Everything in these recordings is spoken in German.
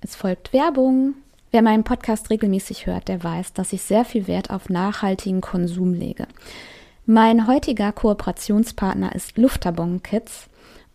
Es folgt Werbung. Wer meinen Podcast regelmäßig hört, der weiß, dass ich sehr viel Wert auf nachhaltigen Konsum lege. Mein heutiger Kooperationspartner ist Luftabon Kids.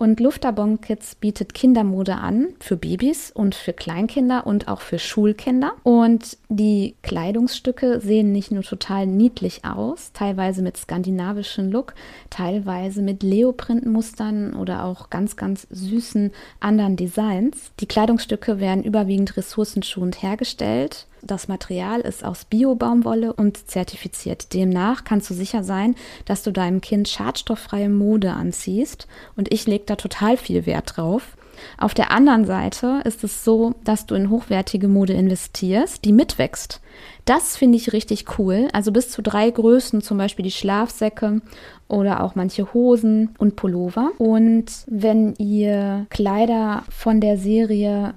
Und Luftabon Kids bietet Kindermode an für Babys und für Kleinkinder und auch für Schulkinder. Und die Kleidungsstücke sehen nicht nur total niedlich aus, teilweise mit skandinavischem Look, teilweise mit Leoprintmustern oder auch ganz, ganz süßen anderen Designs. Die Kleidungsstücke werden überwiegend ressourcenschonend hergestellt das Material ist aus Bio-Baumwolle und zertifiziert. Demnach kannst du sicher sein, dass du deinem Kind schadstofffreie Mode anziehst. Und ich lege da total viel Wert drauf. Auf der anderen Seite ist es so, dass du in hochwertige Mode investierst, die mitwächst. Das finde ich richtig cool. Also bis zu drei Größen, zum Beispiel die Schlafsäcke oder auch manche Hosen und Pullover. Und wenn ihr Kleider von der Serie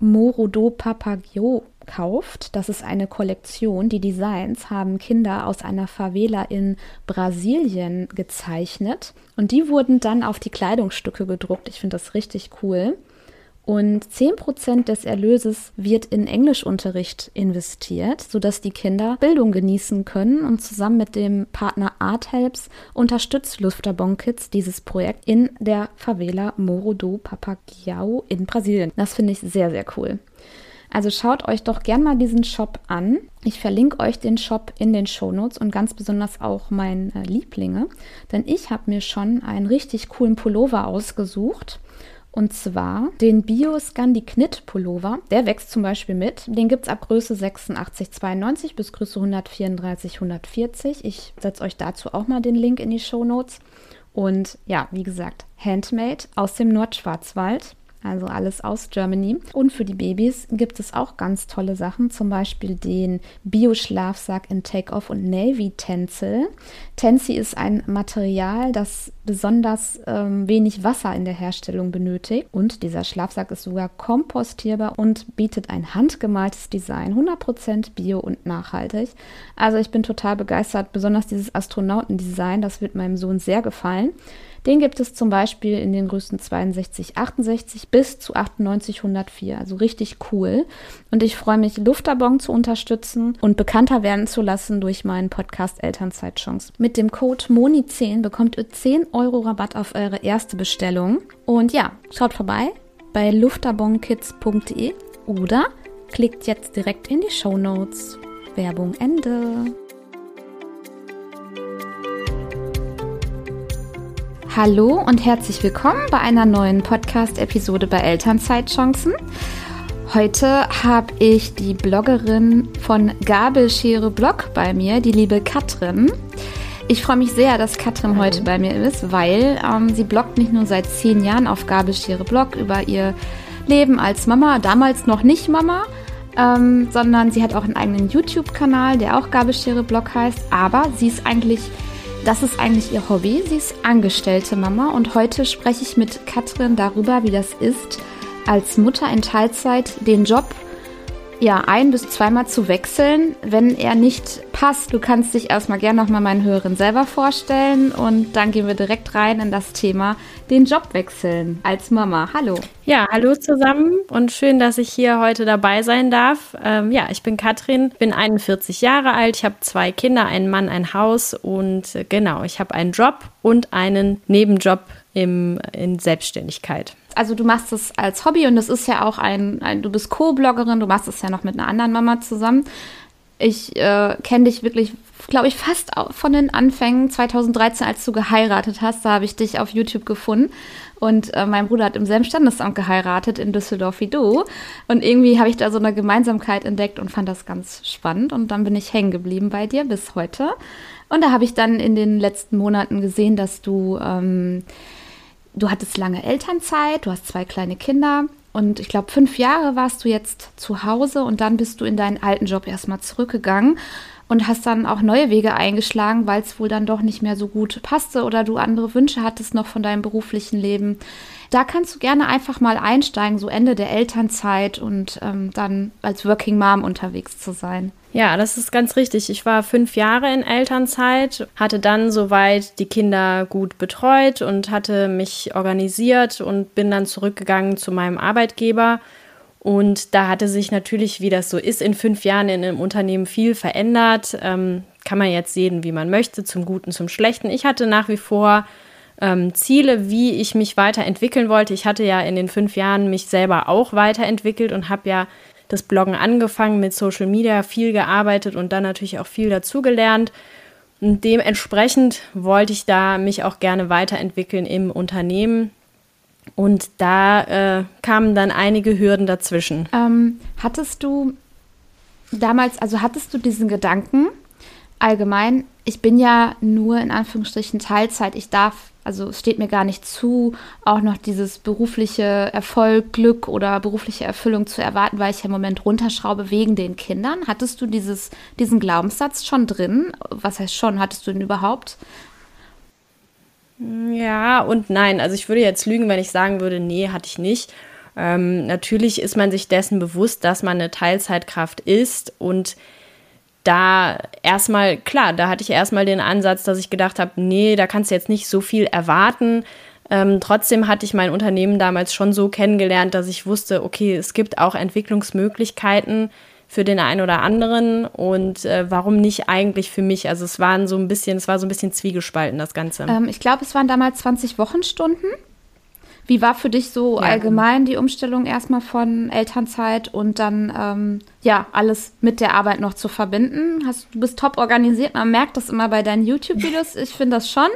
Morodo Papagio kauft. Das ist eine Kollektion. Die Designs haben Kinder aus einer Favela in Brasilien gezeichnet und die wurden dann auf die Kleidungsstücke gedruckt. Ich finde das richtig cool. Und 10% des Erlöses wird in Englischunterricht investiert, sodass die Kinder Bildung genießen können. Und zusammen mit dem Partner Art Helps unterstützt Luftabon Kids dieses Projekt in der Favela Moro do Papagiao in Brasilien. Das finde ich sehr, sehr cool. Also schaut euch doch gern mal diesen Shop an. Ich verlinke euch den Shop in den Shownotes und ganz besonders auch meine äh, Lieblinge, denn ich habe mir schon einen richtig coolen Pullover ausgesucht. Und zwar den Bio Scandi Knit Pullover. Der wächst zum Beispiel mit. Den gibt es ab Größe 86, 92 bis Größe 134, 140. Ich setze euch dazu auch mal den Link in die Show Notes. Und ja, wie gesagt, Handmade aus dem Nordschwarzwald also alles aus Germany. Und für die Babys gibt es auch ganz tolle Sachen, zum Beispiel den Bio-Schlafsack in Take-Off und Navy Tencel. Tensi ist ein Material, das besonders ähm, wenig Wasser in der Herstellung benötigt. Und dieser Schlafsack ist sogar kompostierbar und bietet ein handgemaltes Design, 100% bio und nachhaltig. Also ich bin total begeistert, besonders dieses Astronautendesign, das wird meinem Sohn sehr gefallen. Den gibt es zum Beispiel in den Größen 62, 68 bis zu 98, 104. Also richtig cool. Und ich freue mich, Luftabon zu unterstützen und bekannter werden zu lassen durch meinen Podcast Elternzeitchance. Mit dem Code MONI10 bekommt ihr 10 Euro Rabatt auf eure erste Bestellung. Und ja, schaut vorbei bei luftabonkids.de oder klickt jetzt direkt in die Show Notes. Werbung Ende. Hallo und herzlich willkommen bei einer neuen Podcast-Episode bei Elternzeitchancen. Heute habe ich die Bloggerin von Gabelschere Blog bei mir, die liebe Katrin. Ich freue mich sehr, dass Katrin Hallo. heute bei mir ist, weil ähm, sie bloggt nicht nur seit zehn Jahren auf Gabelschere Blog über ihr Leben als Mama, damals noch nicht Mama, ähm, sondern sie hat auch einen eigenen YouTube-Kanal, der auch Gabelschere Blog heißt. Aber sie ist eigentlich das ist eigentlich ihr Hobby. Sie ist angestellte Mama und heute spreche ich mit Katrin darüber, wie das ist, als Mutter in Teilzeit den Job ja, ein bis zweimal zu wechseln, wenn er nicht passt. Du kannst dich erstmal gerne nochmal meinen Hörern selber vorstellen und dann gehen wir direkt rein in das Thema den Job wechseln als Mama. Hallo. Ja, hallo zusammen und schön, dass ich hier heute dabei sein darf. Ähm, ja, ich bin Katrin, bin 41 Jahre alt, ich habe zwei Kinder, einen Mann, ein Haus und äh, genau, ich habe einen Job und einen Nebenjob im, in Selbstständigkeit also du machst es als Hobby und das ist ja auch ein, ein du bist Co-Bloggerin, du machst es ja noch mit einer anderen Mama zusammen. Ich äh, kenne dich wirklich, glaube ich, fast von den Anfängen 2013, als du geheiratet hast. Da habe ich dich auf YouTube gefunden. Und äh, mein Bruder hat im selben Standesamt geheiratet in Düsseldorf wie du. Und irgendwie habe ich da so eine Gemeinsamkeit entdeckt und fand das ganz spannend. Und dann bin ich hängen geblieben bei dir bis heute. Und da habe ich dann in den letzten Monaten gesehen, dass du ähm, du hattest lange Elternzeit, du hast zwei kleine Kinder und ich glaube, fünf Jahre warst du jetzt zu Hause und dann bist du in deinen alten Job erstmal zurückgegangen und hast dann auch neue Wege eingeschlagen, weil es wohl dann doch nicht mehr so gut passte oder du andere Wünsche hattest noch von deinem beruflichen Leben. Da kannst du gerne einfach mal einsteigen, so Ende der Elternzeit und ähm, dann als Working Mom unterwegs zu sein. Ja, das ist ganz richtig. Ich war fünf Jahre in Elternzeit, hatte dann soweit die Kinder gut betreut und hatte mich organisiert und bin dann zurückgegangen zu meinem Arbeitgeber Und da hatte sich natürlich, wie das so ist, in fünf Jahren in einem Unternehmen viel verändert. Ähm, kann man jetzt sehen, wie man möchte, zum Guten, zum Schlechten. Ich hatte nach wie vor ähm, Ziele, wie ich mich weiterentwickeln wollte. Ich hatte ja in den fünf Jahren mich selber auch weiterentwickelt und habe ja das Bloggen angefangen, mit Social Media viel gearbeitet und dann natürlich auch viel dazugelernt. Und dementsprechend wollte ich da mich auch gerne weiterentwickeln im Unternehmen. Und da äh, kamen dann einige Hürden dazwischen. Ähm, hattest du damals, also hattest du diesen Gedanken allgemein, ich bin ja nur in Anführungsstrichen Teilzeit, ich darf, also es steht mir gar nicht zu, auch noch dieses berufliche Erfolg, Glück oder berufliche Erfüllung zu erwarten, weil ich ja im Moment runterschraube wegen den Kindern. Hattest du dieses, diesen Glaubenssatz schon drin? Was heißt schon, hattest du den überhaupt? Ja und nein. Also ich würde jetzt lügen, wenn ich sagen würde, nee, hatte ich nicht. Ähm, natürlich ist man sich dessen bewusst, dass man eine Teilzeitkraft ist und da erstmal, klar, da hatte ich erstmal den Ansatz, dass ich gedacht habe, nee, da kannst du jetzt nicht so viel erwarten. Ähm, trotzdem hatte ich mein Unternehmen damals schon so kennengelernt, dass ich wusste, okay, es gibt auch Entwicklungsmöglichkeiten für den einen oder anderen und äh, warum nicht eigentlich für mich? Also es waren so ein bisschen, es war so ein bisschen zwiegespalten, das Ganze. Ähm, ich glaube, es waren damals 20 Wochenstunden. Wie war für dich so ja. allgemein die Umstellung erstmal von Elternzeit und dann ähm, ja alles mit der Arbeit noch zu verbinden? Hast, du bist top organisiert, man merkt das immer bei deinen YouTube-Videos. Ich finde das schon,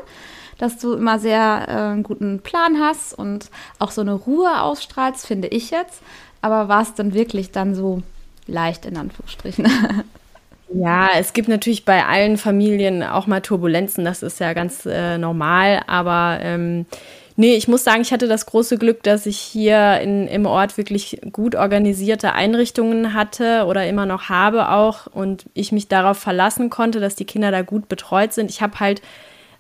dass du immer sehr äh, einen guten Plan hast und auch so eine Ruhe ausstrahlst, finde ich jetzt. Aber war es dann wirklich dann so leicht in Anführungsstrichen. Ja, es gibt natürlich bei allen Familien auch mal Turbulenzen, das ist ja ganz äh, normal, aber ähm, nee, ich muss sagen, ich hatte das große Glück, dass ich hier in, im Ort wirklich gut organisierte Einrichtungen hatte oder immer noch habe auch und ich mich darauf verlassen konnte, dass die Kinder da gut betreut sind. Ich habe halt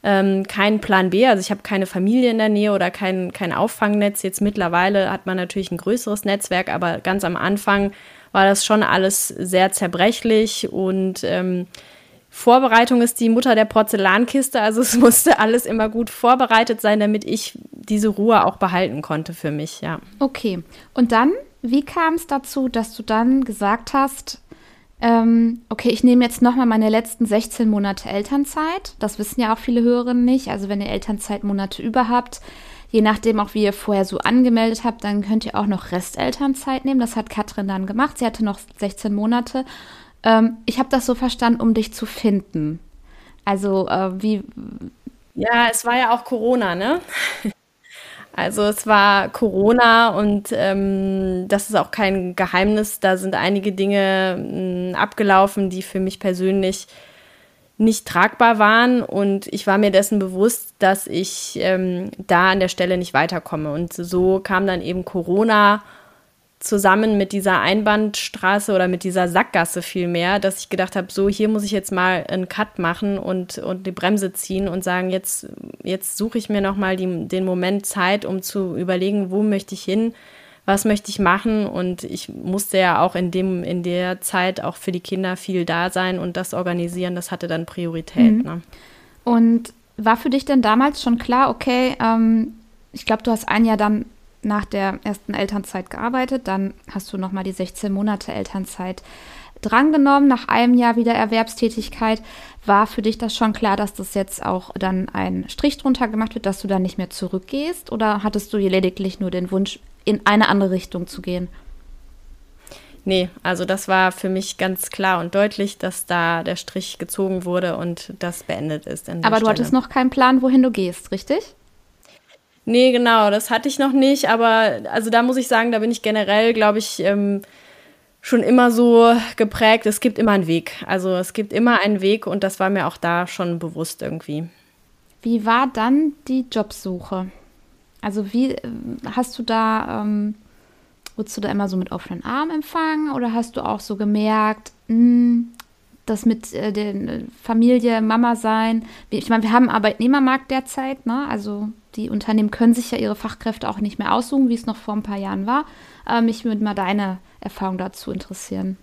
ähm, keinen Plan B. Also ich habe keine Familie in der Nähe oder kein, kein Auffangnetz. Jetzt mittlerweile hat man natürlich ein größeres Netzwerk, aber ganz am Anfang war das schon alles sehr zerbrechlich und ähm, Vorbereitung ist die Mutter der Porzellankiste, also es musste alles immer gut vorbereitet sein, damit ich diese Ruhe auch behalten konnte für mich, ja. Okay. Und dann, wie kam es dazu, dass du dann gesagt hast, ähm, okay, ich nehme jetzt nochmal meine letzten 16 Monate Elternzeit. Das wissen ja auch viele Hörerinnen nicht. Also wenn ihr Elternzeitmonate über habt, Je nachdem auch, wie ihr vorher so angemeldet habt, dann könnt ihr auch noch Restelternzeit nehmen. Das hat Katrin dann gemacht. Sie hatte noch 16 Monate. Ähm, ich habe das so verstanden, um dich zu finden. Also äh, wie. Ja, es war ja auch Corona, ne? Also es war Corona und ähm, das ist auch kein Geheimnis. Da sind einige Dinge mh, hm, abgelaufen, die für mich persönlich nicht tragbar waren und ich war mir dessen bewusst, dass ich ähm, da an der Stelle nicht weiterkomme. Und so kam dann eben Corona zusammen mit dieser Einbahnstraße oder mit dieser Sackgasse vielmehr, dass ich gedacht habe, so hier muss ich jetzt mal einen Cut machen und, und die Bremse ziehen und sagen, jetzt, jetzt suche ich mir nochmal den Moment Zeit, um zu überlegen, wo möchte ich hin, was möchte ich machen und ich musste ja auch in dem in der Zeit auch für die Kinder viel da sein und das organisieren, das hatte dann Priorität. Mhm. Ne? Und war für dich denn damals schon klar, okay, ähm, ich glaube, du hast ein Jahr dann nach der ersten Elternzeit gearbeitet, dann hast du nochmal die 16 Monate Elternzeit drangenommen, nach einem Jahr wieder Erwerbstätigkeit. War für dich das schon klar, dass das jetzt auch dann ein Strich drunter gemacht wird, dass du dann nicht mehr zurückgehst? Oder hattest du lediglich nur den Wunsch, in eine andere Richtung zu gehen? Nee, also das war für mich ganz klar und deutlich, dass da der Strich gezogen wurde und das beendet ist. Aber du Stelle. hattest noch keinen Plan, wohin du gehst, richtig? Nee, genau, das hatte ich noch nicht, aber also da muss ich sagen, da bin ich generell, glaube ich, ähm, schon immer so geprägt, es gibt immer einen Weg. Also es gibt immer einen Weg und das war mir auch da schon bewusst irgendwie. Wie war dann die Jobsuche? Also wie äh, hast du da, ähm, wurdest du da immer so mit offenen Armen empfangen oder hast du auch so gemerkt, mh, hm, das mit äh, der äh, Familie, Mama sein? Ich meine, wir haben Arbeitnehmermarkt derzeit, ne? Also die Unternehmen können sich ja ihre Fachkräfte auch nicht mehr aussuchen, wie es noch vor ein paar Jahren war. Aber mich würde mal deine Erfahrung dazu interessieren.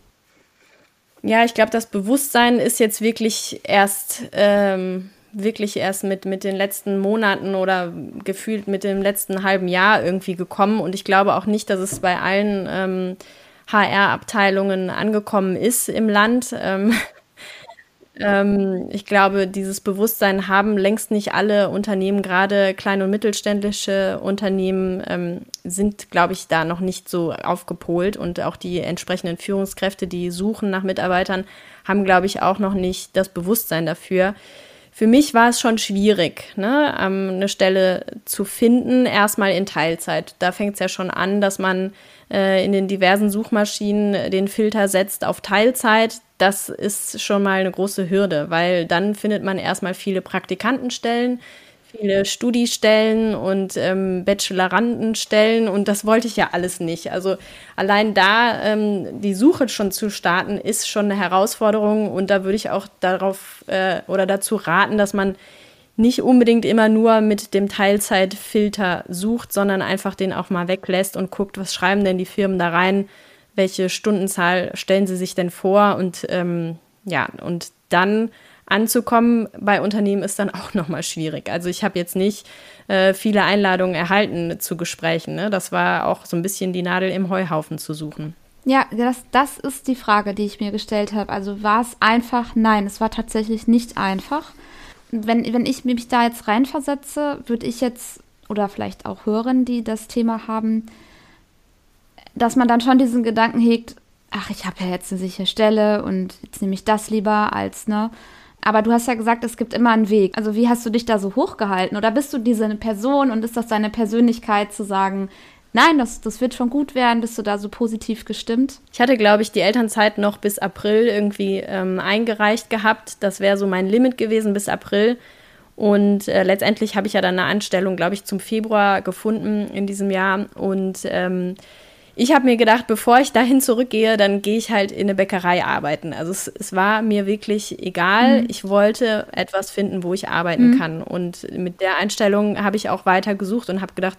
Ja, ich glaube, das Bewusstsein ist jetzt wirklich erst ähm, wirklich erst mit, mit den letzten Monaten oder gefühlt mit dem letzten halben Jahr irgendwie gekommen. Und ich glaube auch nicht, dass es bei allen ähm, HR-Abteilungen angekommen ist im Land. Ähm, ähm, ich glaube, dieses Bewusstsein haben längst nicht alle Unternehmen, gerade kleine und mittelständische Unternehmen ähm, sind, glaube ich, da noch nicht so aufgepolt. Und auch die entsprechenden Führungskräfte, die suchen nach Mitarbeitern, haben, glaube ich, auch noch nicht das Bewusstsein dafür. Für mich war es schon schwierig, ne, eine Stelle zu finden, erstmal in Teilzeit. Da fängt es ja schon an, dass man äh, in den diversen Suchmaschinen den Filter setzt auf Teilzeit das ist schon mal eine große Hürde, weil dann findet man erstmal viele Praktikantenstellen, viele Studiestellen und ähm, Bachelorandenstellen und das wollte ich ja alles nicht. Also allein da ähm, die Suche schon zu starten, ist schon eine Herausforderung und da würde ich auch darauf äh, oder dazu raten, dass man nicht unbedingt immer nur mit dem Teilzeitfilter sucht, sondern einfach den auch mal weglässt und guckt, was schreiben denn die Firmen da rein, welche Stundenzahl stellen Sie sich denn vor und ähm, ja, und dann anzukommen bei Unternehmen ist dann auch nochmal schwierig. Also ich habe jetzt nicht äh, viele Einladungen erhalten zu Gesprächen. Ne? Das war auch so ein bisschen die Nadel im Heuhaufen zu suchen. Ja, das, das ist die Frage, die ich mir gestellt habe. Also war es einfach? Nein, es war tatsächlich nicht einfach. Wenn, wenn ich mich da jetzt reinversetze, würde ich jetzt, oder vielleicht auch hören, die das Thema haben, dass man dann schon diesen Gedanken hegt, ach, ich habe ja jetzt eine sichere Stelle und jetzt nehme ich das lieber als, ne? Aber du hast ja gesagt, es gibt immer einen Weg. Also wie hast du dich da so hochgehalten? Oder bist du diese Person und ist das deine Persönlichkeit zu sagen, nein, das, das wird schon gut werden? Bist du da so positiv gestimmt? Ich hatte, glaube ich, die Elternzeit noch bis April irgendwie ähm, eingereicht gehabt. Das wäre so mein Limit gewesen bis April. Und äh, letztendlich habe ich ja dann eine Anstellung, glaube ich, zum Februar gefunden in diesem Jahr. Und ähm, ich habe mir gedacht, bevor ich dahin zurückgehe, dann gehe ich halt in eine Bäckerei arbeiten. Also es, es war mir wirklich egal. Mhm. Ich wollte etwas finden, wo ich arbeiten mhm. kann. Und mit der Einstellung habe ich auch weiter gesucht und habe gedacht,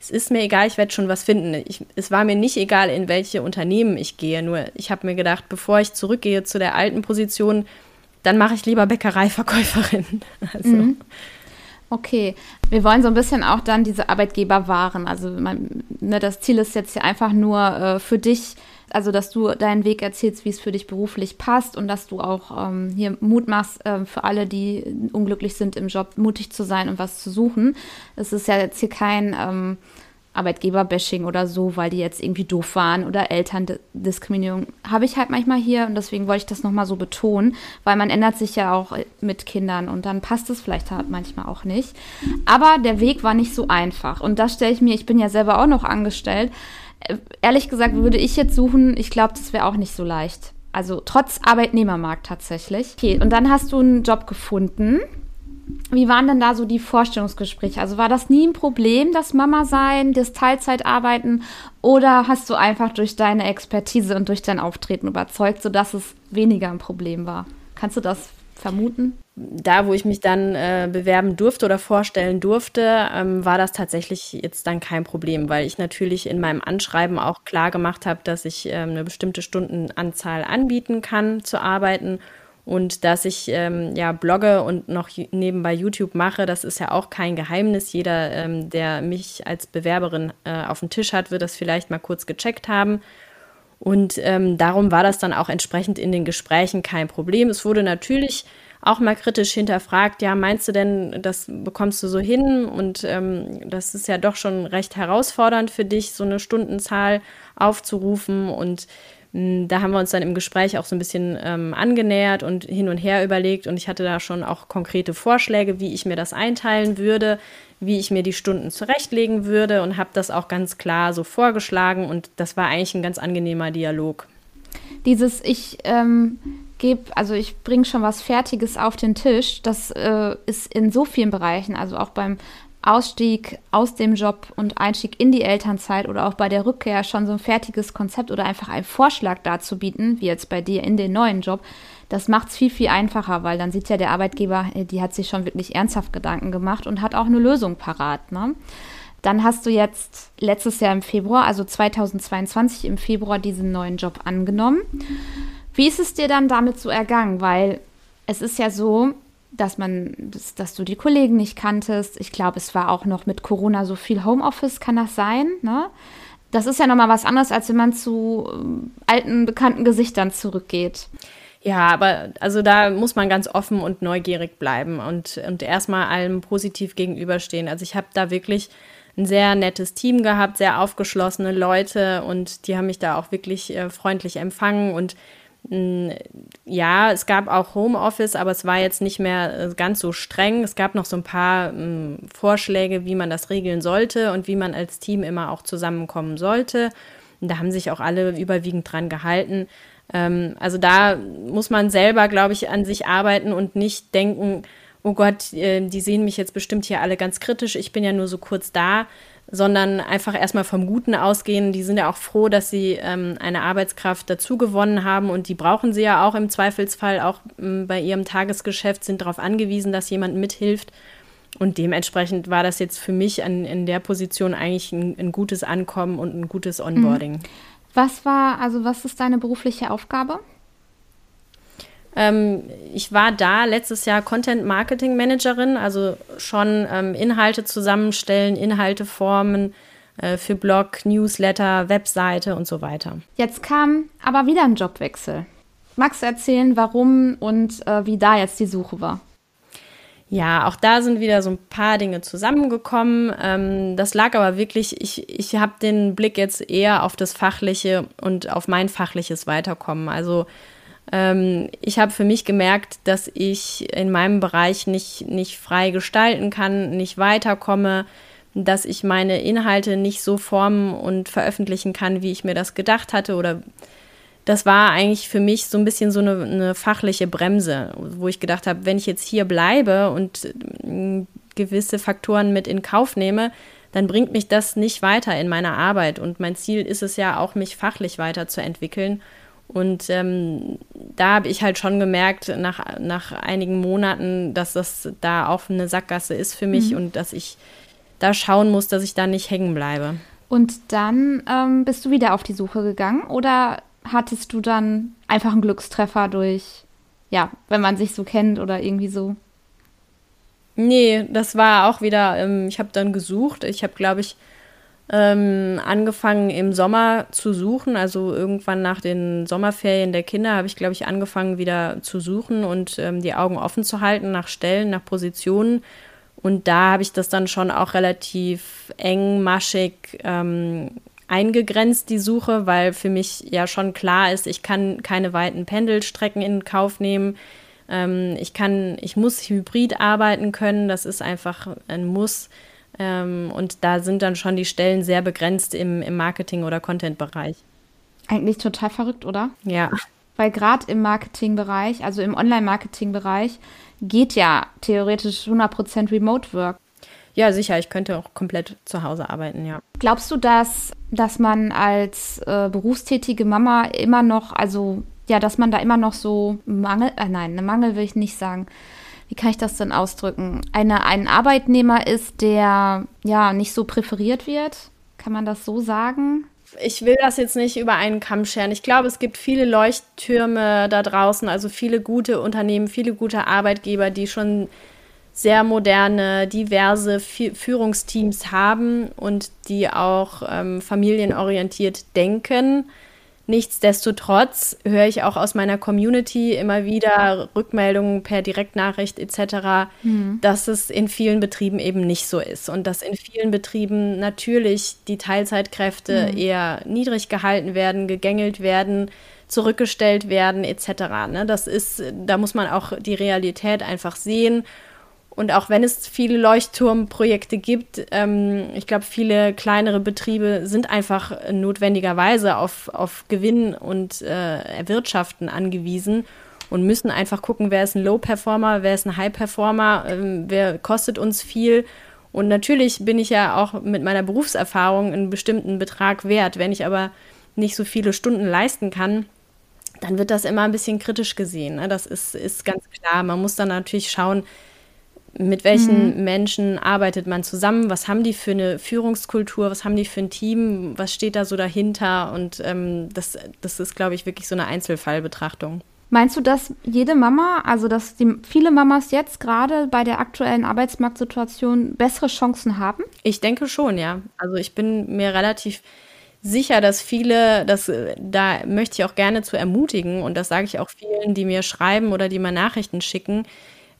es ist mir egal, ich werde schon was finden. Ich, es war mir nicht egal, in welche Unternehmen ich gehe. Nur ich habe mir gedacht, bevor ich zurückgehe zu der alten Position, dann mache ich lieber Bäckereiverkäuferin. Also. Mhm. Okay, wir wollen so ein bisschen auch dann diese Arbeitgeber wahren. Also man, ne, das Ziel ist jetzt hier einfach nur äh, für dich, also dass du deinen Weg erzählst, wie es für dich beruflich passt und dass du auch ähm, hier Mut machst äh, für alle, die unglücklich sind im Job, mutig zu sein und was zu suchen. Es ist ja jetzt hier kein ähm, Arbeitgeberbashing oder so, weil die jetzt irgendwie doof waren oder Elterndiskriminierung, habe ich halt manchmal hier und deswegen wollte ich das nochmal so betonen, weil man ändert sich ja auch mit Kindern und dann passt es vielleicht halt manchmal auch nicht. Aber der Weg war nicht so einfach und das stelle ich mir, ich bin ja selber auch noch angestellt. Ehrlich gesagt würde ich jetzt suchen, ich glaube, das wäre auch nicht so leicht. Also trotz Arbeitnehmermarkt tatsächlich. Okay, und dann hast du einen Job gefunden wie waren denn da so die Vorstellungsgespräche? Also war das nie ein Problem, das Mama sein, das Teilzeitarbeiten oder hast du einfach durch deine Expertise und durch dein Auftreten überzeugt, sodass es weniger ein Problem war? Kannst du das vermuten? Da, wo ich mich dann äh, bewerben durfte oder vorstellen durfte, ähm, war das tatsächlich jetzt dann kein Problem, weil ich natürlich in meinem Anschreiben auch klar gemacht habe, dass ich ähm, eine bestimmte Stundenanzahl anbieten kann zu arbeiten und dass ich ähm, ja blogge und noch nebenbei YouTube mache, das ist ja auch kein Geheimnis. Jeder, ähm, der mich als Bewerberin äh, auf dem Tisch hat, wird das vielleicht mal kurz gecheckt haben. Und ähm, darum war das dann auch entsprechend in den Gesprächen kein Problem. Es wurde natürlich auch mal kritisch hinterfragt, ja, meinst du denn, das bekommst du so hin? Und ähm, das ist ja doch schon recht herausfordernd für dich, so eine Stundenzahl aufzurufen. Und da haben wir uns dann im Gespräch auch so ein bisschen ähm, angenähert und hin und her überlegt und ich hatte da schon auch konkrete Vorschläge, wie ich mir das einteilen würde, wie ich mir die Stunden zurechtlegen würde und habe das auch ganz klar so vorgeschlagen und das war eigentlich ein ganz angenehmer Dialog. Dieses ich ähm, gebe, also ich bringe schon was Fertiges auf den Tisch, das äh, ist in so vielen Bereichen, also auch beim Ausstieg aus dem Job und Einstieg in die Elternzeit oder auch bei der Rückkehr schon so ein fertiges Konzept oder einfach einen Vorschlag dazu bieten, wie jetzt bei dir in den neuen Job, das macht es viel, viel einfacher, weil dann sieht ja der Arbeitgeber, äh, die hat sich schon wirklich ernsthaft Gedanken gemacht und hat auch eine Lösung parat. Ne? Dann hast du jetzt letztes Jahr im Februar, also 2022 im Februar, diesen neuen Job angenommen. Wie ist es dir dann damit so ergangen? Weil es ist ja so, dass man, dass, dass, du die Kollegen nicht kanntest. Ich glaube, es war auch noch mit Corona so viel Homeoffice, kann das sein, ne? Das ist ja nochmal was anderes, als wenn man zu ähm, alten, bekannten Gesichtern zurückgeht. Ja, aber also da muss man ganz offen und neugierig bleiben und, und erstmal allem positiv gegenüberstehen. Also ich habe da wirklich ein sehr nettes Team gehabt, sehr aufgeschlossene Leute und die haben mich da auch wirklich äh, freundlich empfangen und ja, es gab auch Homeoffice, aber es war jetzt nicht mehr äh, ganz so streng. Es gab noch so ein paar mm, Vorschläge, wie man das regeln sollte und wie man als Team immer auch zusammenkommen sollte. Und da haben sich auch alle überwiegend dran gehalten. Ähm, also da muss man selber, glaube ich, an sich arbeiten und nicht denken, oh Gott, äh, die sehen mich jetzt bestimmt hier alle ganz kritisch, ich bin ja nur so kurz da, sondern einfach erstmal vom Guten ausgehen. Die sind ja auch froh, dass sie ähm, eine Arbeitskraft dazu gewonnen haben und die brauchen sie ja auch im Zweifelsfall, auch ähm, bei ihrem Tagesgeschäft, sind darauf angewiesen, dass jemand mithilft. Und dementsprechend war das jetzt für mich an, in der Position eigentlich ein, ein gutes Ankommen und ein gutes Onboarding. Mhm. Was war, also was ist deine berufliche Aufgabe? Ähm, ich war da letztes Jahr Content Marketing Managerin, also schon ähm, Inhalte zusammenstellen, Inhalte formen äh, für Blog, Newsletter, Webseite und so weiter. Jetzt kam aber wieder ein Jobwechsel. Magst du erzählen, warum und äh, wie da jetzt die Suche war? Ja, auch da sind wieder so ein paar Dinge zusammengekommen. Ähm, das lag aber wirklich, ich, ich habe den Blick jetzt eher auf das Fachliche und auf mein fachliches Weiterkommen. Also ich habe für mich gemerkt, dass ich in meinem Bereich nicht, nicht frei gestalten kann, nicht weiterkomme, dass ich meine Inhalte nicht so formen und veröffentlichen kann, wie ich mir das gedacht hatte oder das war eigentlich für mich so ein bisschen so eine, eine fachliche Bremse, wo ich gedacht habe, wenn ich jetzt hier bleibe und äh, gewisse Faktoren mit in Kauf nehme, dann bringt mich das nicht weiter in meiner Arbeit. Und mein Ziel ist es ja auch, mich fachlich weiterzuentwickeln. Und ähm, da habe ich halt schon gemerkt, nach, nach einigen Monaten, dass das da auch eine Sackgasse ist für mich mhm. und dass ich da schauen muss, dass ich da nicht hängen bleibe. Und dann ähm, bist du wieder auf die Suche gegangen oder hattest du dann einfach einen Glückstreffer durch, ja, wenn man sich so kennt oder irgendwie so? Nee, das war auch wieder, ähm, ich habe dann gesucht. Ich habe, glaube ich, ähm, angefangen im Sommer zu suchen. Also irgendwann nach den Sommerferien der Kinder habe ich, glaube ich, angefangen wieder zu suchen und ähm, die Augen offen zu halten nach Stellen, nach Positionen. Und da habe ich das dann schon auch relativ engmaschig ähm, eingegrenzt, die Suche, weil für mich ja schon klar ist, ich kann keine weiten Pendelstrecken in Kauf nehmen. Ähm, ich kann, ich muss hybrid arbeiten können, das ist einfach ein Muss. Ähm, und da sind dann schon die Stellen sehr begrenzt im, im Marketing- oder Content-Bereich. Eigentlich total verrückt, oder? Ja. Weil gerade im Marketingbereich, also im Online-Marketing-Bereich, geht ja theoretisch 100% Remote-Work. Ja, sicher, ich könnte auch komplett zu Hause arbeiten, ja. Glaubst du, dass, dass man als äh, berufstätige Mama immer noch, also ja, dass man da immer noch so Mangel, äh, nein, eine Mangel will ich nicht sagen, wie kann ich das denn ausdrücken, eine, ein Arbeitnehmer ist, der ja nicht so präferiert wird? Kann man das so sagen? Ich will das jetzt nicht über einen Kamm scheren. Ich glaube, es gibt viele Leuchttürme da draußen, also viele gute Unternehmen, viele gute Arbeitgeber, die schon sehr moderne, diverse Führungsteams haben und die auch ähm, familienorientiert denken. Nichtsdestotrotz höre ich auch aus meiner Community immer wieder Rückmeldungen per Direktnachricht etc., mhm. dass es in vielen Betrieben eben nicht so ist und dass in vielen Betrieben natürlich die Teilzeitkräfte mhm. eher niedrig gehalten werden, gegängelt werden, zurückgestellt werden etc. Ne? Das ist, da muss man auch die Realität einfach sehen und auch wenn es viele Leuchtturmprojekte gibt, ähm, ich glaube, viele kleinere Betriebe sind einfach notwendigerweise auf, auf Gewinn und äh, Erwirtschaften angewiesen und müssen einfach gucken, wer ist ein Low-Performer, wer ist ein High-Performer, ähm, wer kostet uns viel. Und natürlich bin ich ja auch mit meiner Berufserfahrung einen bestimmten Betrag wert. Wenn ich aber nicht so viele Stunden leisten kann, dann wird das immer ein bisschen kritisch gesehen. Ne? Das ist, ist ganz klar. Man muss dann natürlich schauen, mit welchen mhm. Menschen arbeitet man zusammen? Was haben die für eine Führungskultur? Was haben die für ein Team? Was steht da so dahinter? Und ähm, das, das ist, glaube ich, wirklich so eine Einzelfallbetrachtung. Meinst du, dass jede Mama, also dass die, viele Mamas jetzt gerade bei der aktuellen Arbeitsmarktsituation bessere Chancen haben? Ich denke schon, ja. Also ich bin mir relativ sicher, dass viele, das, da möchte ich auch gerne zu ermutigen und das sage ich auch vielen, die mir schreiben oder die mir Nachrichten schicken.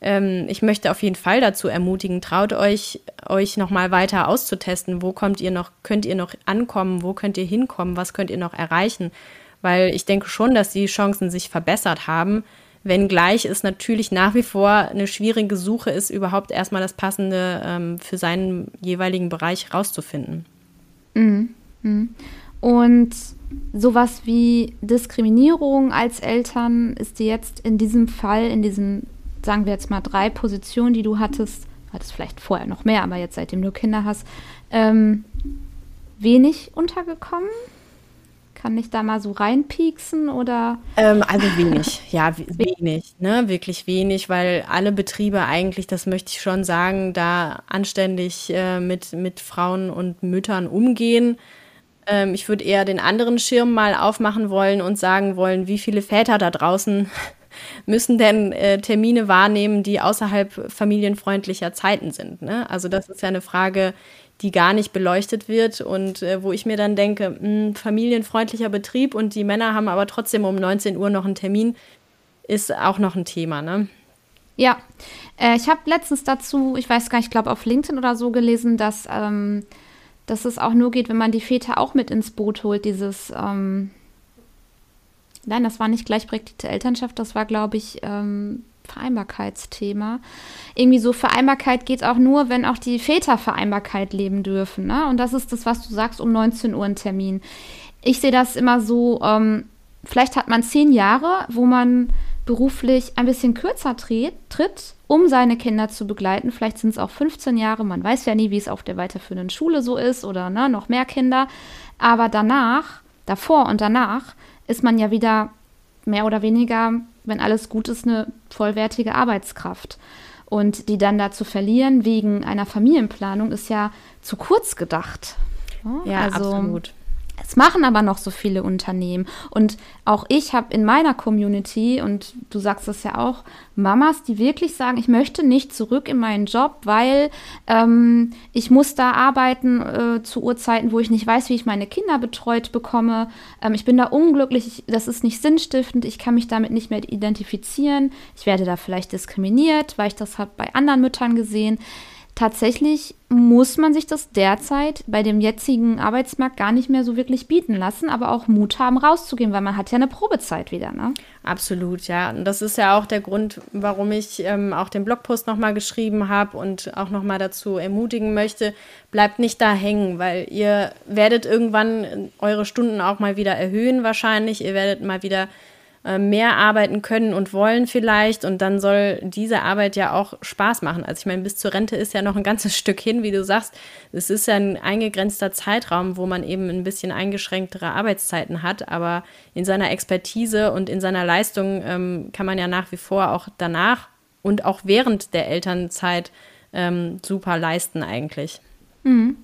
Ähm, ich möchte auf jeden Fall dazu ermutigen, traut euch, euch nochmal weiter auszutesten. Wo kommt ihr noch, könnt ihr noch ankommen? Wo könnt ihr hinkommen? Was könnt ihr noch erreichen? Weil ich denke schon, dass die Chancen sich verbessert haben. Wenngleich es natürlich nach wie vor eine schwierige Suche ist, überhaupt erstmal das Passende ähm, für seinen jeweiligen Bereich rauszufinden. Mhm. Mhm. Und sowas wie Diskriminierung als Eltern ist dir jetzt in diesem Fall, in diesen, sagen wir jetzt mal, drei Positionen, die du hattest, hattest vielleicht vorher noch mehr, aber jetzt seitdem du Kinder hast, ähm, wenig untergekommen? Kann ich da mal so reinpieksen oder? Ähm, also wenig, ja, wenig, ne, wirklich wenig, weil alle Betriebe eigentlich, das möchte ich schon sagen, da anständig äh, mit, mit Frauen und Müttern umgehen. Ähm, ich würde eher den anderen Schirm mal aufmachen wollen und sagen wollen, wie viele Väter da draußen müssen denn äh, Termine wahrnehmen, die außerhalb familienfreundlicher Zeiten sind. Ne? Also das ist ja eine Frage, die gar nicht beleuchtet wird und äh, wo ich mir dann denke, mh, hm, familienfreundlicher Betrieb und die Männer haben aber trotzdem um 19 Uhr noch einen Termin, ist auch noch ein Thema. Ne? Ja, äh, ich habe letztens dazu, ich weiß gar nicht, ich glaube auf LinkedIn oder so gelesen, dass ähm, dass es auch nur geht, wenn man die Väter auch mit ins Boot holt, dieses, ähm, nein, das war nicht gleichberechtigte Elternschaft, das war, glaube ich, ähm, Vereinbarkeitsthema. Irgendwie so Vereinbarkeit geht auch nur, wenn auch die Väter Vereinbarkeit leben dürfen. Ne? Und das ist das, was du sagst, um 19 Uhr ein Termin. Ich sehe das immer so, ähm, vielleicht hat man zehn Jahre, wo man beruflich ein bisschen kürzer tritt, tritt um seine Kinder zu begleiten. Vielleicht sind es auch 15 Jahre, man weiß ja nie, wie es auf der weiterführenden Schule so ist oder ne, noch mehr Kinder. Aber danach, davor und danach, ist man ja wieder mehr oder weniger, wenn alles gut ist, eine vollwertige Arbeitskraft. Und die dann da zu verlieren wegen einer Familienplanung ist ja zu kurz gedacht. Ja, also, absolut. Es machen aber noch so viele Unternehmen. Und auch ich habe in meiner Community, und du sagst es ja auch, Mamas, die wirklich sagen, ich möchte nicht zurück in meinen Job, weil ähm, ich muss da arbeiten äh, zu Uhrzeiten, wo ich nicht weiß, wie ich meine Kinder betreut bekomme. Ähm, ich bin da unglücklich, das ist nicht sinnstiftend, ich kann mich damit nicht mehr identifizieren. Ich werde da vielleicht diskriminiert, weil ich das habe bei anderen Müttern gesehen tatsächlich muss man sich das derzeit bei dem jetzigen Arbeitsmarkt gar nicht mehr so wirklich bieten lassen, aber auch Mut haben, rauszugehen, weil man hat ja eine Probezeit wieder, ne? Absolut, ja. Und das ist ja auch der Grund, warum ich ähm, auch den Blogpost nochmal geschrieben habe und auch nochmal dazu ermutigen möchte, bleibt nicht da hängen, weil ihr werdet irgendwann eure Stunden auch mal wieder erhöhen wahrscheinlich. Ihr werdet mal wieder äh, mehr arbeiten können und wollen vielleicht. Und dann soll diese Arbeit ja auch Spaß machen. Also ich meine, bis zur Rente ist ja noch ein ganzes Stück hin, wie du sagst. Es ist ja ein eingegrenzter Zeitraum, wo man eben ein bisschen eingeschränktere Arbeitszeiten hat. Aber in seiner Expertise und in seiner Leistung ähm, kann man ja nach wie vor auch danach und auch während der Elternzeit ähm, super leisten eigentlich. Mhm.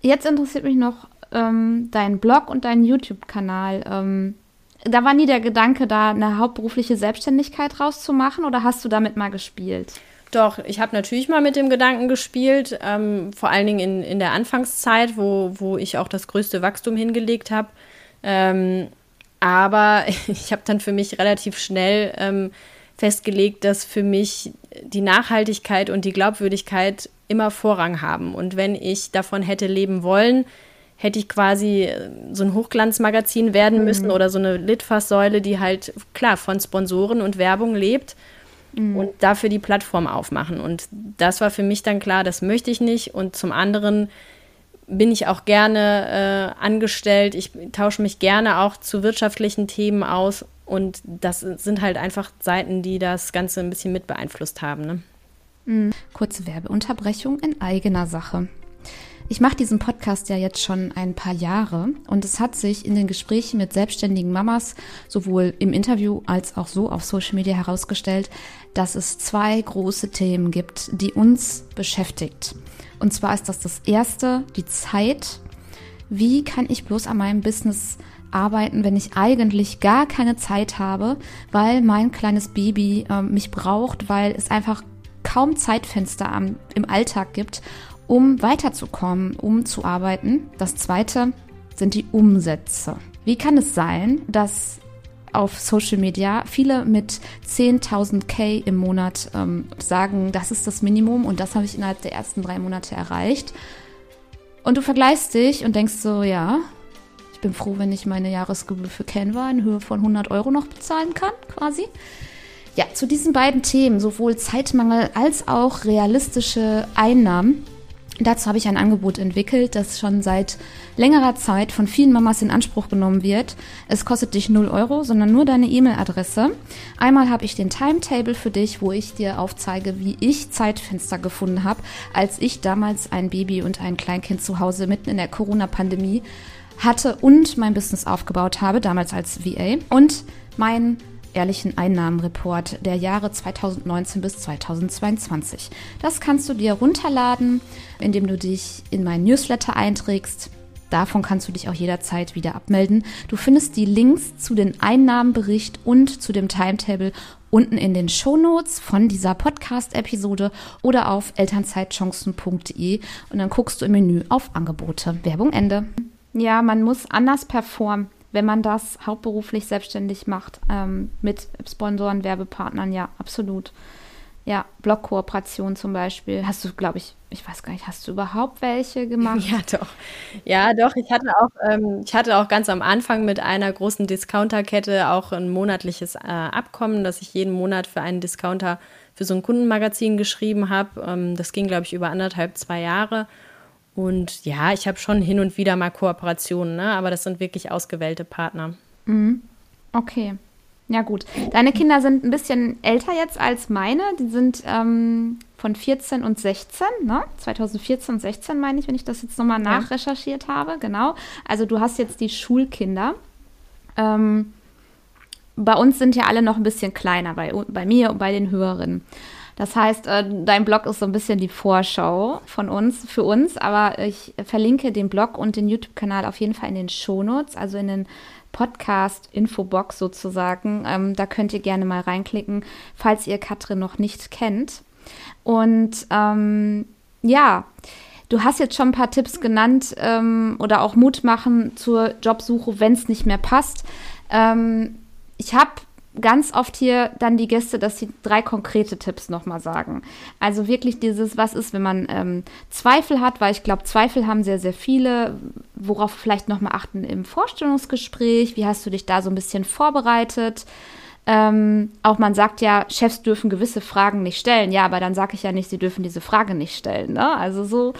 Jetzt interessiert mich noch ähm, dein Blog und dein YouTube-Kanal. Ähm, da war nie der Gedanke, da eine hauptberufliche Selbstständigkeit rauszumachen oder hast du damit mal gespielt? Doch, ich habe natürlich mal mit dem Gedanken gespielt, ähm, vor allen Dingen in, in der Anfangszeit, wo, wo ich auch das größte Wachstum hingelegt habe. Ähm, aber ich habe dann für mich relativ schnell ähm, festgelegt, dass für mich die Nachhaltigkeit und die Glaubwürdigkeit immer Vorrang haben. Und wenn ich davon hätte leben wollen, hätte ich quasi äh, so ein Hochglanzmagazin werden müssen mhm. oder so eine Litfaßsäule, die halt klar von Sponsoren und Werbung lebt mhm. und dafür die Plattform aufmachen. Und das war für mich dann klar, das möchte ich nicht. Und zum anderen bin ich auch gerne äh, angestellt. Ich tausche mich gerne auch zu wirtschaftlichen Themen aus. Und das sind halt einfach Seiten, die das Ganze ein bisschen mit beeinflusst haben. Ne? Mhm. Kurze Werbeunterbrechung in eigener Sache. Ich mache diesen Podcast ja jetzt schon ein paar Jahre und es hat sich in den Gesprächen mit selbstständigen Mamas sowohl im Interview als auch so auf Social Media herausgestellt, dass es zwei große Themen gibt, die uns beschäftigt. Und zwar ist das das erste, die Zeit. Wie kann ich bloß an meinem Business arbeiten, wenn ich eigentlich gar keine Zeit habe, weil mein kleines Baby äh, mich braucht, weil es einfach kaum Zeitfenster am, im Alltag gibt, um weiterzukommen, um zu arbeiten. Das zweite sind die Umsätze. Wie kann es sein, dass auf Social Media viele mit 10.000 K im Monat ähm, sagen, das ist das Minimum und das habe ich innerhalb der ersten drei Monate erreicht. Und du vergleichst dich und denkst so, ja, ich bin froh, wenn ich meine Jahresgebühr für Canva in Höhe von 100 Euro noch bezahlen kann, quasi. Ja, zu diesen beiden Themen, sowohl Zeitmangel als auch realistische Einnahmen, Dazu habe ich ein Angebot entwickelt, das schon seit längerer Zeit von vielen Mamas in Anspruch genommen wird. Es kostet dich 0 Euro, sondern nur deine E-Mail-Adresse. Einmal habe ich den Timetable für dich, wo ich dir aufzeige, wie ich Zeitfenster gefunden habe, als ich damals ein Baby und ein Kleinkind zu Hause mitten in der Corona-Pandemie hatte und mein Business aufgebaut habe, damals als VA. Und mein ehrlichen Einnahmenreport der Jahre 2019 bis 2022. Das kannst du dir runterladen, indem du dich in meinen Newsletter einträgst. Davon kannst du dich auch jederzeit wieder abmelden. Du findest die Links zu den Einnahmenbericht und zu dem Timetable unten in den Show Notes von dieser Podcast-Episode oder auf elternzeitchancen.de und dann guckst du im Menü auf Angebote. Werbung Ende. Ja, man muss anders performen wenn man das hauptberuflich selbstständig macht, ähm, mit Sponsoren, Werbepartnern, ja, absolut. Ja, Blogkooperation zum Beispiel. Hast du, glaube ich, ich weiß gar nicht, hast du überhaupt welche gemacht? Ja, doch. Ja, doch. Ich hatte auch, ähm, ich hatte auch ganz am Anfang mit einer großen Discounterkette auch ein monatliches äh, Abkommen, dass ich jeden Monat für einen Discounter für so ein Kundenmagazin geschrieben habe. Ähm, das ging, glaube ich, über anderthalb, zwei Jahre. Und ja, ich habe schon hin und wieder mal Kooperationen, ne? aber das sind wirklich ausgewählte Partner. Mhm. Okay. Ja, gut. Deine Kinder sind ein bisschen älter jetzt als meine. Die sind ähm, von 14 und 16, ne? 2014 und 16 meine ich, wenn ich das jetzt nochmal ja. nachrecherchiert habe. Genau. Also du hast jetzt die Schulkinder. Ähm, bei uns sind ja alle noch ein bisschen kleiner, bei, bei mir und bei den Höheren. Das heißt, äh, dein Blog ist so ein bisschen die Vorschau von uns, für uns, aber ich verlinke den Blog und den YouTube-Kanal auf jeden Fall in den Shownotes, also in den Podcast-Infobox sozusagen. Ähm, da könnt ihr gerne mal reinklicken, falls ihr Katrin noch nicht kennt. Und ähm, ja, du hast jetzt schon ein paar Tipps genannt ähm, oder auch Mut machen zur Jobsuche, wenn es nicht mehr passt. Ähm, ich habe ganz oft hier dann die Gäste, dass sie drei konkrete Tipps nochmal sagen. Also wirklich dieses, was ist, wenn man ähm, Zweifel hat, weil ich glaube, Zweifel haben sehr, sehr viele. Worauf vielleicht nochmal achten im Vorstellungsgespräch? Wie hast du dich da so ein bisschen vorbereitet? Ähm, auch man sagt ja, Chefs dürfen gewisse Fragen nicht stellen. Ja, aber dann sage ich ja nicht, sie dürfen diese Frage nicht stellen. Ne? Also so,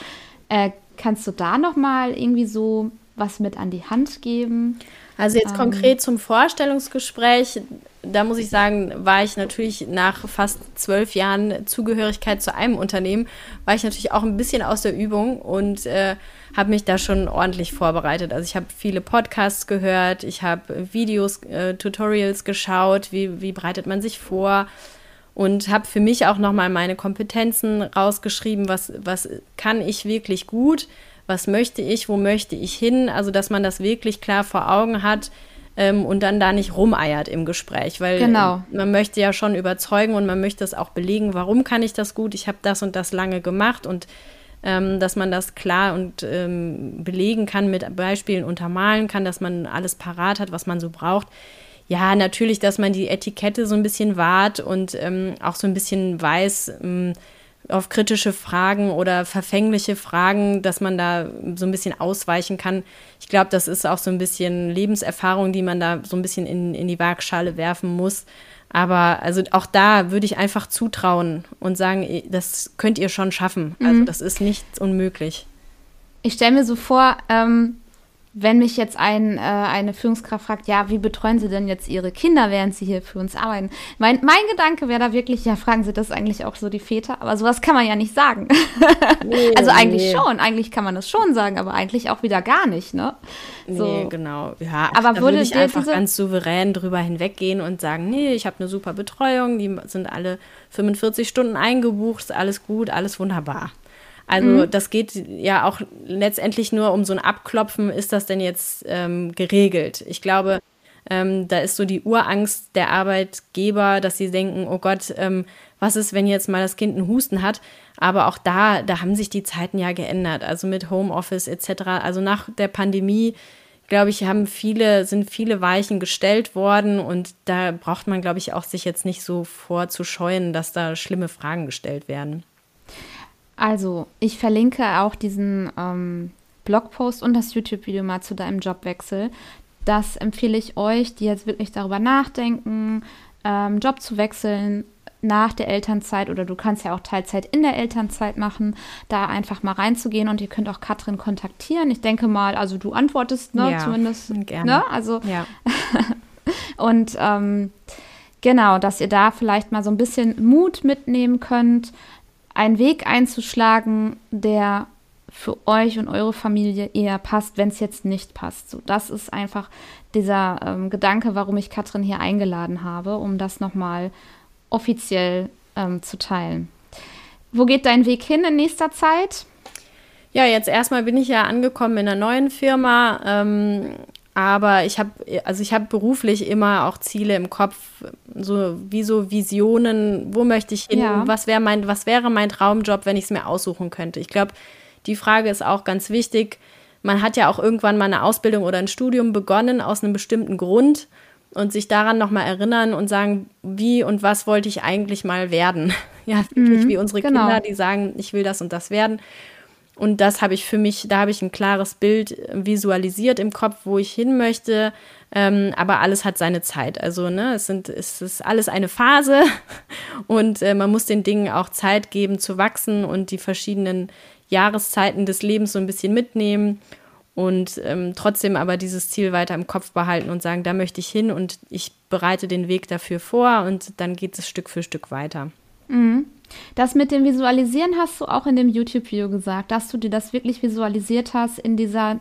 äh, kannst du da nochmal irgendwie so was mit an die Hand geben? Also jetzt ähm, konkret zum Vorstellungsgespräch, da muss ich sagen, war ich natürlich nach fast zwölf Jahren Zugehörigkeit zu einem Unternehmen, war ich natürlich auch ein bisschen aus der Übung und äh, habe mich da schon ordentlich vorbereitet. Also ich habe viele Podcasts gehört, ich habe Videos, äh, Tutorials geschaut, wie, wie bereitet man sich vor und habe für mich auch nochmal meine Kompetenzen rausgeschrieben, was, was kann ich wirklich gut, was möchte ich, wo möchte ich hin, also dass man das wirklich klar vor Augen hat, ähm, und dann da nicht rumeiert im Gespräch, weil genau. man möchte ja schon überzeugen und man möchte es auch belegen, warum kann ich das gut, ich habe das und das lange gemacht und ähm, dass man das klar und ähm, belegen kann, mit Beispielen untermalen kann, dass man alles parat hat, was man so braucht. Ja, natürlich, dass man die Etikette so ein bisschen wahrt und ähm, auch so ein bisschen weiß, ähm, auf kritische Fragen oder verfängliche Fragen, dass man da so ein bisschen ausweichen kann. Ich glaube, das ist auch so ein bisschen Lebenserfahrung, die man da so ein bisschen in, in die Waagschale werfen muss. Aber also auch da würde ich einfach zutrauen und sagen, das könnt ihr schon schaffen. Also mhm. das ist nicht unmöglich. Ich stelle mir so vor, ähm, wenn mich jetzt ein, äh, eine Führungskraft fragt, ja, wie betreuen Sie denn jetzt Ihre Kinder, während Sie hier für uns arbeiten? Mein, mein Gedanke wäre da wirklich, ja, fragen Sie das eigentlich auch so die Väter? Aber sowas kann man ja nicht sagen. Nee, also eigentlich nee. schon, eigentlich kann man das schon sagen, aber eigentlich auch wieder gar nicht, ne? So. Nee, genau. Ja, aber da würde ich einfach ganz souverän drüber hinweggehen und sagen, nee, ich habe eine super Betreuung, die sind alle 45 Stunden eingebucht, ist alles gut, alles wunderbar. Also mhm. das geht ja auch letztendlich nur um so ein Abklopfen, ist das denn jetzt ähm, geregelt? Ich glaube, ähm, da ist so die Urangst der Arbeitgeber, dass sie denken, oh Gott, ähm, was ist, wenn jetzt mal das Kind einen Husten hat? Aber auch da, da haben sich die Zeiten ja geändert. Also mit Homeoffice etc. Also nach der Pandemie, glaube ich, haben viele, sind viele Weichen gestellt worden und da braucht man, glaube ich, auch sich jetzt nicht so vorzuscheuen, dass da schlimme Fragen gestellt werden. Also, ich verlinke auch diesen ähm, Blogpost und das YouTube-Video mal zu deinem Jobwechsel. Das empfehle ich euch, die jetzt wirklich darüber nachdenken, ähm, Job zu wechseln nach der Elternzeit oder du kannst ja auch Teilzeit in der Elternzeit machen, da einfach mal reinzugehen und ihr könnt auch Katrin kontaktieren. Ich denke mal, also du antwortest, ne, ja, zumindest. Gerne. Ne? Also, ja. und ähm, genau, dass ihr da vielleicht mal so ein bisschen Mut mitnehmen könnt, einen Weg einzuschlagen, der für euch und eure Familie eher passt, wenn es jetzt nicht passt. So, das ist einfach dieser ähm, Gedanke, warum ich Katrin hier eingeladen habe, um das nochmal offiziell ähm, zu teilen. Wo geht dein Weg hin in nächster Zeit? Ja, jetzt erstmal bin ich ja angekommen in einer neuen Firma, ähm, aber ich habe also ich habe beruflich immer auch Ziele im Kopf, so wie so Visionen, wo möchte ich hin, ja. was wäre mein was wäre mein Traumjob, wenn ich es mir aussuchen könnte. Ich glaube, die Frage ist auch ganz wichtig. Man hat ja auch irgendwann mal eine Ausbildung oder ein Studium begonnen aus einem bestimmten Grund und sich daran nochmal erinnern und sagen, wie und was wollte ich eigentlich mal werden. Ja, wirklich mhm, wie unsere genau. Kinder, die sagen, ich will das und das werden. Und das habe ich für mich, da habe ich ein klares Bild visualisiert im Kopf, wo ich hin möchte. Ähm, aber alles hat seine Zeit. Also, ne, es, sind, es ist alles eine Phase und äh, man muss den Dingen auch Zeit geben zu wachsen und die verschiedenen Jahreszeiten des Lebens so ein bisschen mitnehmen und ähm, trotzdem aber dieses Ziel weiter im Kopf behalten und sagen, da möchte ich hin und ich bereite den Weg dafür vor und dann geht es Stück für Stück weiter. Mhm. Das mit dem Visualisieren hast du auch in dem YouTube-Video gesagt, dass du dir das wirklich visualisiert hast in dieser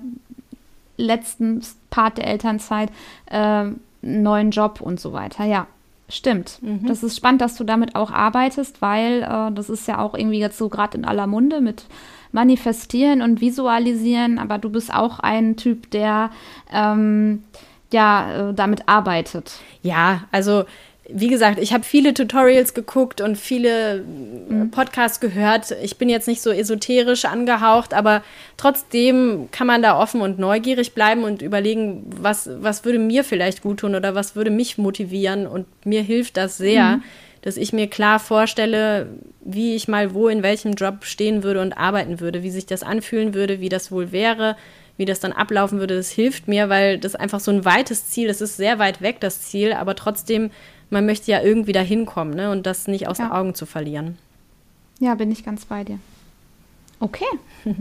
letzten Part der Elternzeit, äh, neuen Job und so weiter. Ja, stimmt. Mhm. Das ist spannend, dass du damit auch arbeitest, weil äh, das ist ja auch irgendwie jetzt so gerade in aller Munde mit manifestieren und visualisieren, aber du bist auch ein Typ, der ähm, ja äh, damit arbeitet. Ja, also wie gesagt, ich habe viele Tutorials geguckt und viele mhm. Podcasts gehört. Ich bin jetzt nicht so esoterisch angehaucht, aber trotzdem kann man da offen und neugierig bleiben und überlegen, was, was würde mir vielleicht gut tun oder was würde mich motivieren. Und mir hilft das sehr. Mhm dass ich mir klar vorstelle, wie ich mal wo in welchem Job stehen würde und arbeiten würde, wie sich das anfühlen würde, wie das wohl wäre, wie das dann ablaufen würde. Das hilft mir, weil das einfach so ein weites Ziel, das ist sehr weit weg, das Ziel, aber trotzdem, man möchte ja irgendwie da hinkommen ne? und das nicht aus ja. den Augen zu verlieren. Ja, bin ich ganz bei dir. Okay.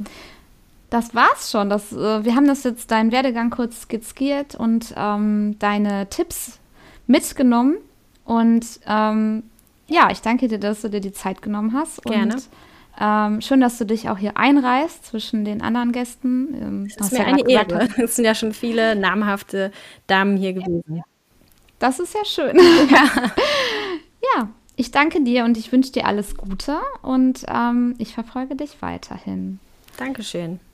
Das war's schon. Das, äh, wir haben das jetzt deinen Werdegang kurz skizziert und ähm, deine Tipps mitgenommen. Und ähm, ja, ich danke dir, dass du dir die Zeit genommen hast. Gerne. Und, ähm, schön, dass du dich auch hier einreißt zwischen den anderen Gästen. Ähm, das ist mir ja eine Ehre. Es sind ja schon viele namhafte Damen hier gewesen. Das ist ja schön. Ja, ja ich danke dir und ich wünsche dir alles Gute und ähm, ich verfolge dich weiterhin. Dankeschön.